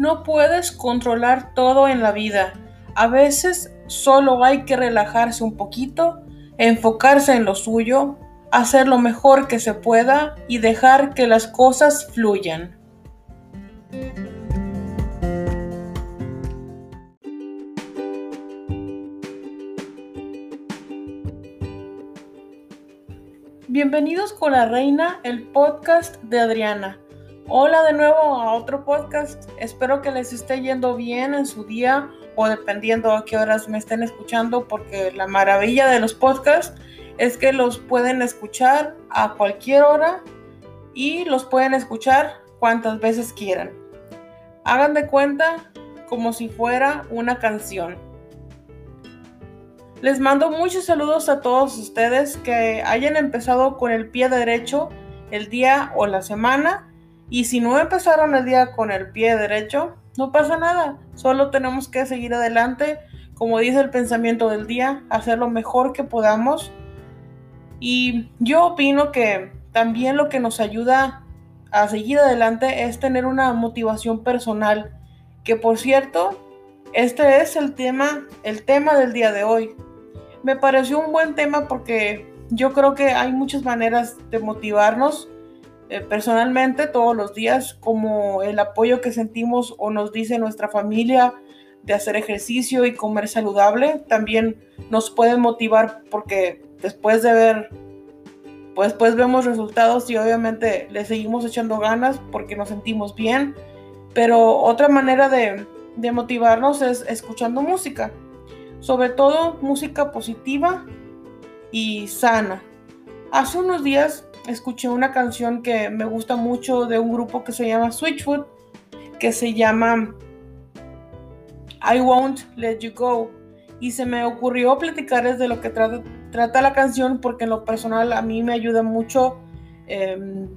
No puedes controlar todo en la vida. A veces solo hay que relajarse un poquito, enfocarse en lo suyo, hacer lo mejor que se pueda y dejar que las cosas fluyan. Bienvenidos con la reina, el podcast de Adriana. Hola de nuevo a otro podcast. Espero que les esté yendo bien en su día o dependiendo a qué horas me estén escuchando, porque la maravilla de los podcasts es que los pueden escuchar a cualquier hora y los pueden escuchar cuantas veces quieran. Hagan de cuenta como si fuera una canción. Les mando muchos saludos a todos ustedes que hayan empezado con el pie derecho el día o la semana. Y si no empezaron el día con el pie derecho, no pasa nada. Solo tenemos que seguir adelante, como dice el pensamiento del día, hacer lo mejor que podamos. Y yo opino que también lo que nos ayuda a seguir adelante es tener una motivación personal. Que por cierto, este es el tema, el tema del día de hoy me pareció un buen tema porque yo creo que hay muchas maneras de motivarnos eh, personalmente todos los días, como el apoyo que sentimos o nos dice nuestra familia de hacer ejercicio y comer saludable, también nos puede motivar porque después de ver, pues, pues vemos resultados y obviamente le seguimos echando ganas porque nos sentimos bien, pero otra manera de, de motivarnos es escuchando música sobre todo música positiva y sana. Hace unos días escuché una canción que me gusta mucho de un grupo que se llama Switchfoot, que se llama I Won't Let You Go. Y se me ocurrió platicarles de lo que trata, la canción porque en lo personal a mí me ayuda mucho em,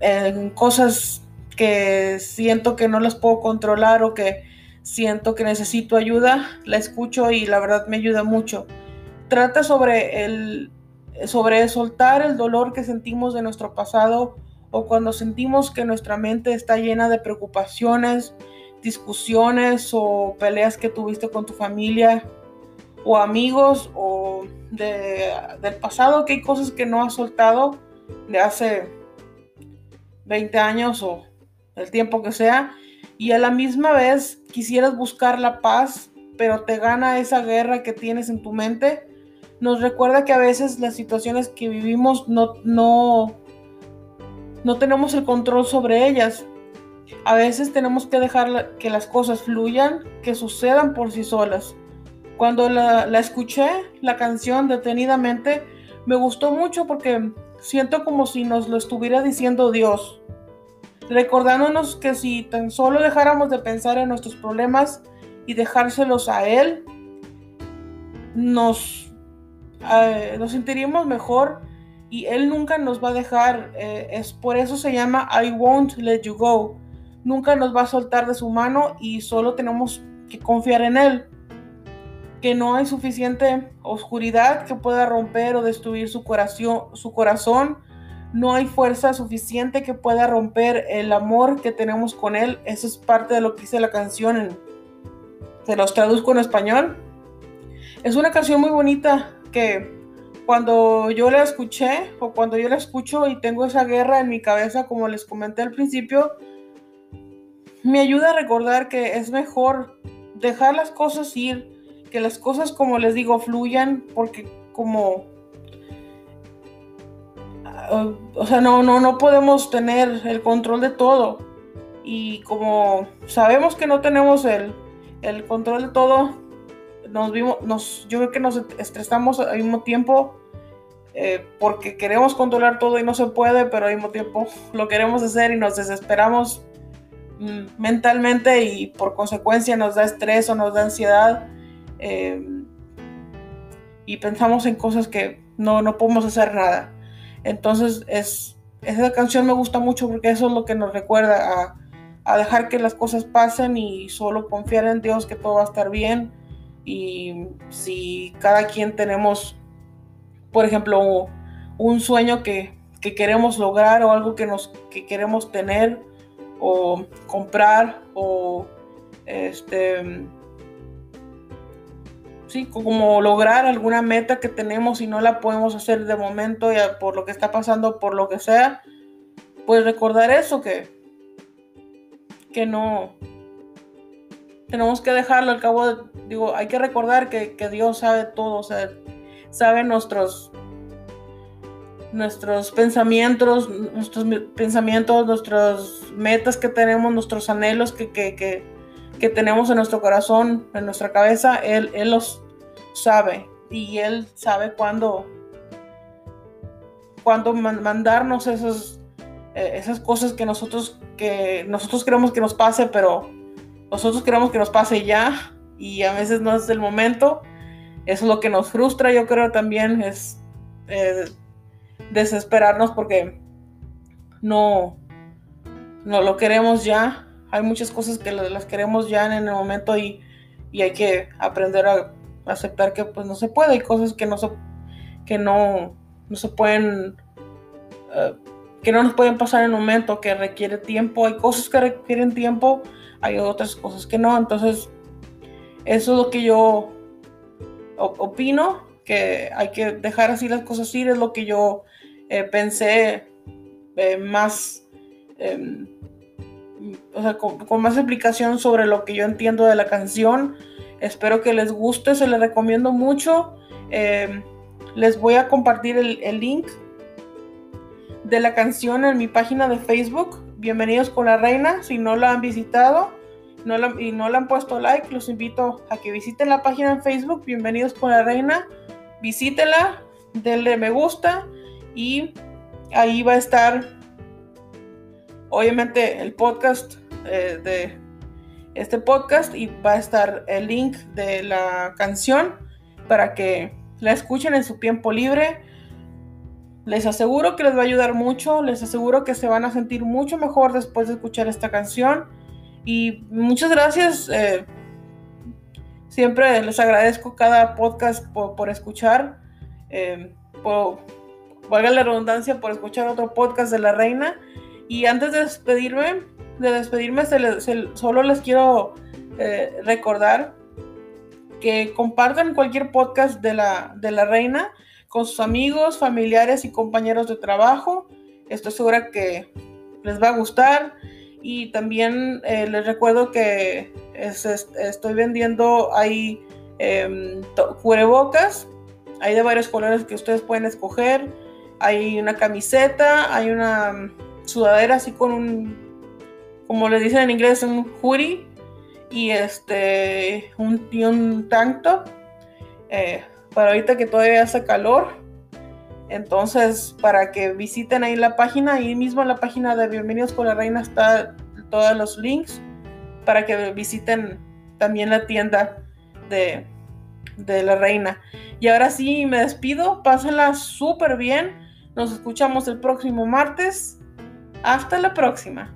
en cosas que siento que no las puedo controlar o que siento que necesito ayuda, la escucho y la verdad me ayuda mucho. Trata sobre el sobre soltar el dolor que sentimos de nuestro pasado o cuando sentimos que nuestra mente está llena de preocupaciones, discusiones o peleas que tuviste con tu familia o amigos o del pasado, que hay cosas que no has soltado de hace 20 años o el tiempo que sea y a la misma vez quisieras buscar la paz, pero te gana esa guerra que tienes en tu mente, nos recuerda que a veces las situaciones que vivimos no, no, no tenemos el control sobre ellas. A veces tenemos que dejar que las cosas fluyan, que sucedan por sí solas. Cuando la, escuché, la canción detenidamente, me gustó mucho porque siento como si nos lo estuviera diciendo Dios recordándonos que si tan solo dejáramos de pensar en nuestros problemas y dejárselos a Él, nos, eh, nos sentiríamos mejor y Él nunca nos va a dejar. Eh, es por eso se llama I won't let you go. Nunca nos va a soltar de su mano y solo tenemos que confiar en Él. Que no hay suficiente oscuridad que pueda romper o destruir su corazón, su corazón no hay fuerza suficiente que pueda romper el amor que tenemos con Él. Eso es parte de lo que dice la canción. se los traduzco en español. Es una canción muy bonita que cuando yo la escuché o cuando yo la escucho y tengo esa guerra en mi cabeza, como les comenté al principio, me ayuda a recordar que es mejor dejar las cosas ir, que las cosas, como les digo, fluyan, porque como o sea, no, no, no podemos tener el control de todo. Y como sabemos que no tenemos el, control de todo, nos vimos, nos, yo creo que nos estresamos al mismo tiempo eh, porque queremos controlar todo y no se puede, pero al mismo tiempo lo queremos hacer y nos desesperamos mm, mentalmente y por consecuencia nos da estrés o nos da ansiedad eh, y pensamos en cosas que no, no podemos hacer nada. Entonces, es, esa canción me gusta mucho porque eso es lo que nos recuerda a, dejar que las cosas pasen y solo confiar en Dios que todo va a estar bien. Y si cada quien tenemos, por ejemplo, un sueño que, queremos lograr o algo que, nos, que queremos tener o comprar o este, sí, como lograr alguna meta que tenemos y no la podemos hacer de momento ya por lo que está pasando, por lo que sea, pues recordar eso que, que no, tenemos que dejarlo al cabo de, digo, hay que recordar que, que Dios sabe todo, o sea, sabe nuestros nuestros pensamientos, nuestros pensamientos, nuestras metas que tenemos, nuestros anhelos que, que, tenemos en nuestro corazón, en nuestra cabeza, Él, él los sabe y Él sabe cuándo, cuándo mandarnos esos, eh, esas cosas que nosotros, que nosotros queremos que nos pase, pero nosotros queremos que nos pase ya y a veces no es el momento. Eso es lo que nos frustra, yo creo también, es... Eh, desesperarnos porque no, no lo queremos ya. Hay muchas cosas que las queremos ya en el momento y, hay que aprender a aceptar que pues no se puede. Hay cosas que no se, que no, no se pueden, eh, que no nos pueden pasar en el momento, que requiere tiempo. Hay cosas que requieren tiempo, hay otras cosas que no. Entonces, eso es lo que yo opino, que hay que dejar así las cosas ir, es lo que yo eh, pensé eh, más, em, o sea, con, más explicación sobre lo que yo entiendo de la canción. Espero que les guste, se les recomiendo mucho. Em, les voy a compartir el, link de la canción en mi página de Facebook. Bienvenidos con la reina. Si no la han visitado no y no la han puesto like, los invito a que visiten la página en Facebook. Bienvenidos con la reina. Visítela, denle me gusta y ahí va a estar obviamente el podcast eh, de este podcast y va a estar el link de la canción para que la escuchen en su tiempo libre. Les aseguro que les va a ayudar mucho, les aseguro que se van a sentir mucho mejor después de escuchar esta canción. Y muchas gracias. Eh, siempre les agradezco cada podcast por, escuchar. Eh, valga la redundancia, por escuchar otro podcast de la reina. Y antes de despedirme, de despedirme, solo les quiero eh, recordar que compartan cualquier podcast de la, de la reina con sus amigos, familiares y compañeros de trabajo. Estoy segura que les va a gustar. Y también eh, les recuerdo que estoy vendiendo ahí eh, cubrebocas. Hay de varios colores que ustedes pueden escoger hay una camiseta, hay una sudadera así con un, como le dicen en inglés, un hoodie y este, un, y un tank top. Eh, para ahorita que todavía hace calor. Entonces, para que visiten ahí la página, ahí mismo en la página de Bienvenidos con la Reina está todos los links para que visiten también la tienda de, de la Reina. Y ahora sí, me despido, pásenla súper bien. Nos escuchamos el próximo martes. Hasta la próxima.